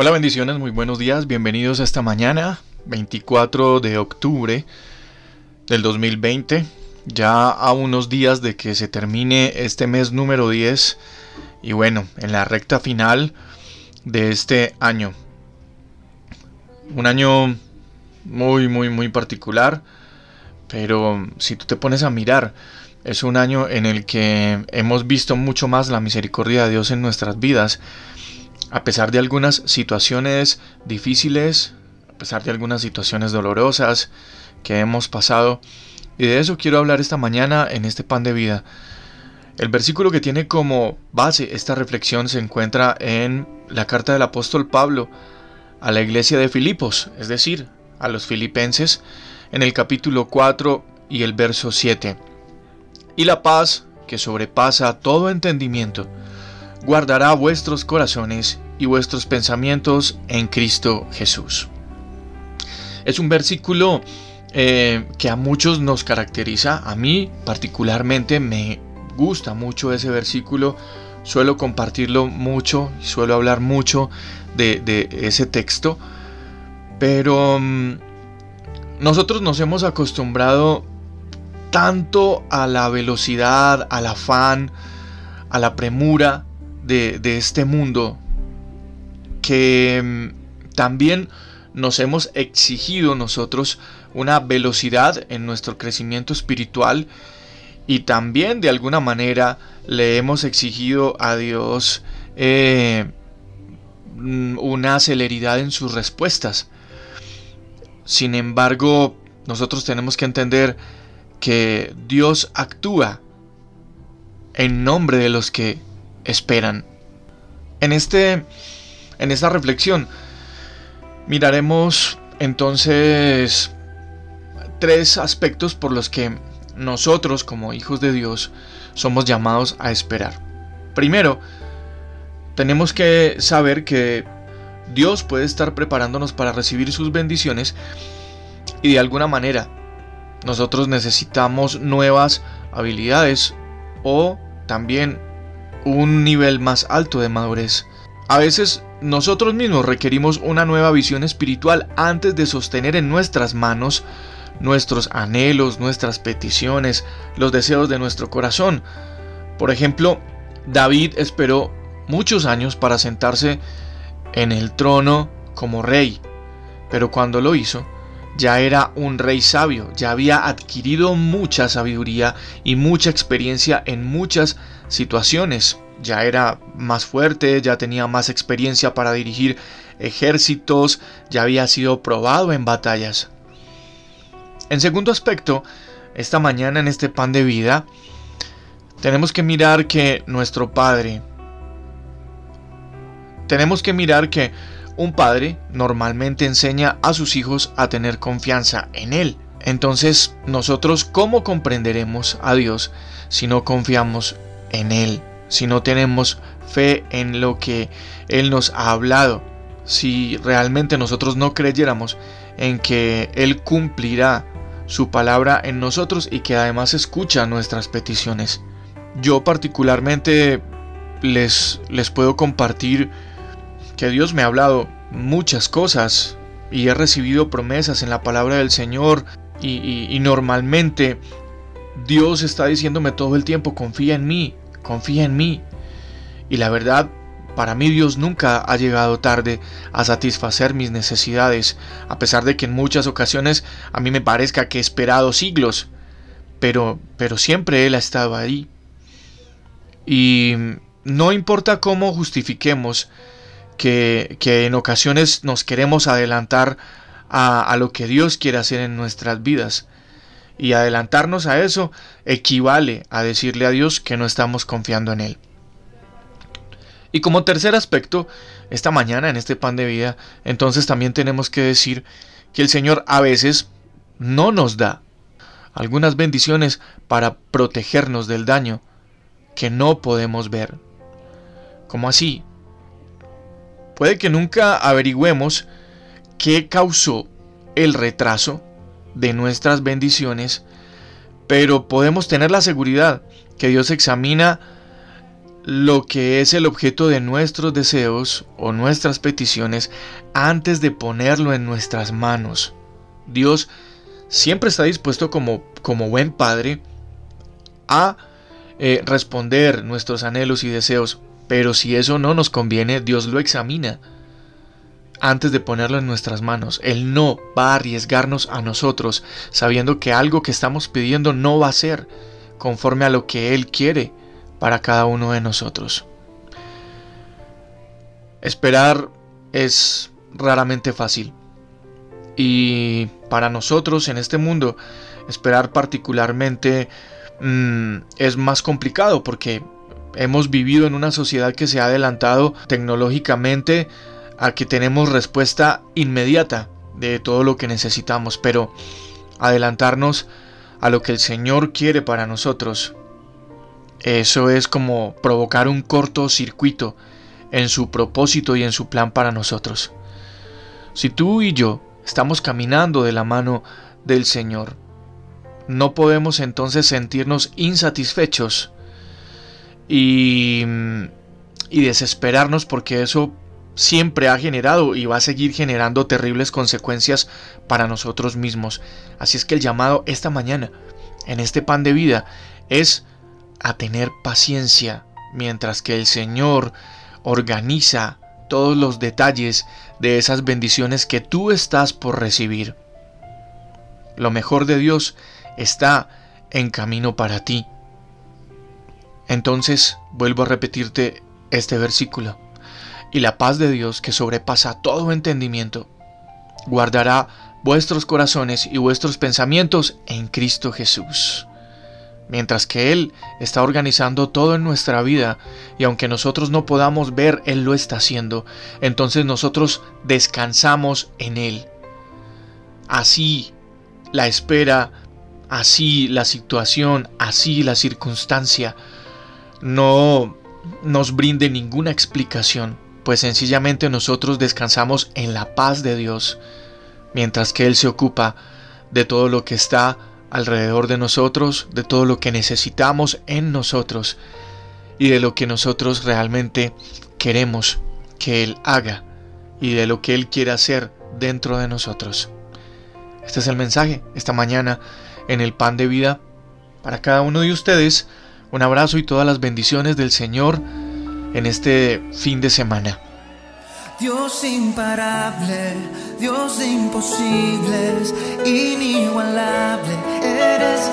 Hola bendiciones, muy buenos días, bienvenidos a esta mañana, 24 de octubre del 2020, ya a unos días de que se termine este mes número 10 y bueno, en la recta final de este año. Un año muy, muy, muy particular, pero si tú te pones a mirar, es un año en el que hemos visto mucho más la misericordia de Dios en nuestras vidas, a pesar de algunas situaciones difíciles, a pesar de algunas situaciones dolorosas que hemos pasado. Y de eso quiero hablar esta mañana en este pan de vida. El versículo que tiene como base esta reflexión se encuentra en la carta del apóstol Pablo a la iglesia de Filipos, es decir, a los filipenses, en el capítulo 4 y el verso 7. Y la paz, que sobrepasa todo entendimiento, guardará vuestros corazones y vuestros pensamientos en Cristo Jesús. Es un versículo eh, que a muchos nos caracteriza, a mí particularmente me gusta mucho ese versículo, suelo compartirlo mucho, suelo hablar mucho de, ese texto, pero mm, nosotros nos hemos acostumbrado tanto a la velocidad, al afán, a la premura de, este mundo, que mm, también nos hemos exigido nosotros una velocidad en nuestro crecimiento espiritual y también de alguna manera le hemos exigido a Dios eh, mm, una celeridad en sus respuestas. Sin embargo, nosotros tenemos que entender que Dios actúa en nombre de los que esperan. En este en esta reflexión miraremos entonces tres aspectos por los que nosotros como hijos de Dios somos llamados a esperar. Primero, tenemos que saber que Dios puede estar preparándonos para recibir sus bendiciones y de alguna manera nosotros necesitamos nuevas habilidades o también un nivel más alto de madurez. A veces nosotros mismos requerimos una nueva visión espiritual antes de sostener en nuestras manos nuestros anhelos, nuestras peticiones, los deseos de nuestro corazón. Por ejemplo, David esperó muchos años para sentarse en el trono como rey, pero cuando lo hizo, ya era un rey sabio, ya había adquirido mucha sabiduría y mucha experiencia en muchas situaciones. Ya era más fuerte, ya tenía más experiencia para dirigir ejércitos, ya había sido probado en batallas. En segundo aspecto, esta mañana en este pan de vida, tenemos que mirar que nuestro Padre, tenemos que mirar que un padre normalmente enseña a sus hijos a tener confianza en Él. Entonces, nosotros, ¿cómo comprenderemos a Dios si no confiamos en Él? Si no tenemos fe en lo que Él nos ha hablado. Si realmente nosotros no creyéramos en que Él cumplirá su palabra en nosotros y que además escucha nuestras peticiones. Yo particularmente les, les puedo compartir que Dios me ha hablado muchas cosas y he recibido promesas en la palabra del Señor y, normalmente Dios está diciéndome todo el tiempo, confía en mí, confía en mí. Y la verdad, para mí Dios nunca ha llegado tarde a satisfacer mis necesidades, a pesar de que en muchas ocasiones a mí me parezca que he esperado siglos, pero, pero siempre Él ha estado ahí. Y no importa cómo justifiquemos que, en ocasiones nos queremos adelantar a, a lo que Dios quiere hacer en nuestras vidas. Y adelantarnos a eso equivale a decirle a Dios que no estamos confiando en Él. Y como tercer aspecto, esta mañana en este pan de vida, entonces también tenemos que decir que el Señor a veces no nos da algunas bendiciones para protegernos del daño que no podemos ver. ¿Cómo así? Puede que nunca averigüemos qué causó el retraso de nuestras bendiciones, pero podemos tener la seguridad que Dios examina lo que es el objeto de nuestros deseos o nuestras peticiones antes de ponerlo en nuestras manos. Dios siempre está dispuesto como, como buen padre a eh, responder nuestros anhelos y deseos, pero si eso no nos conviene, Dios lo examina antes de ponerlo en nuestras manos. Él no va a arriesgarnos a nosotros, sabiendo que algo que estamos pidiendo no va a ser conforme a lo que Él quiere para cada uno de nosotros. Esperar es raramente fácil. Y para nosotros en este mundo, esperar particularmente mm, es más complicado porque hemos vivido en una sociedad que se ha adelantado tecnológicamente a que tenemos respuesta inmediata de todo lo que necesitamos, pero adelantarnos a lo que el Señor quiere para nosotros, eso es como provocar un cortocircuito en su propósito y en su plan para nosotros. Si tú y yo estamos caminando de la mano del Señor, no podemos entonces sentirnos insatisfechos y, y desesperarnos porque eso siempre ha generado y va a seguir generando terribles consecuencias para nosotros mismos. Así es que el llamado esta mañana, en este pan de vida, es a tener paciencia mientras que el Señor organiza todos los detalles de esas bendiciones que tú estás por recibir. Lo mejor de Dios está en camino para ti. Entonces vuelvo a repetirte este versículo y la paz de Dios que sobrepasa todo entendimiento, guardará vuestros corazones y vuestros pensamientos en Cristo Jesús. Mientras que Él está organizando todo en nuestra vida y aunque nosotros no podamos ver, Él lo está haciendo, entonces nosotros descansamos en Él. Así la espera, así la situación, así la circunstancia no nos brinde ninguna explicación pues sencillamente nosotros descansamos en la paz de Dios, mientras que Él se ocupa de todo lo que está alrededor de nosotros, de todo lo que necesitamos en nosotros y de lo que nosotros realmente queremos que Él haga y de lo que Él quiere hacer dentro de nosotros. Este es el mensaje esta mañana en el pan de vida para cada uno de ustedes. Un abrazo y todas las bendiciones del Señor en este fin de semana. Dios imparable, Dios de imposibles, inigualable, eres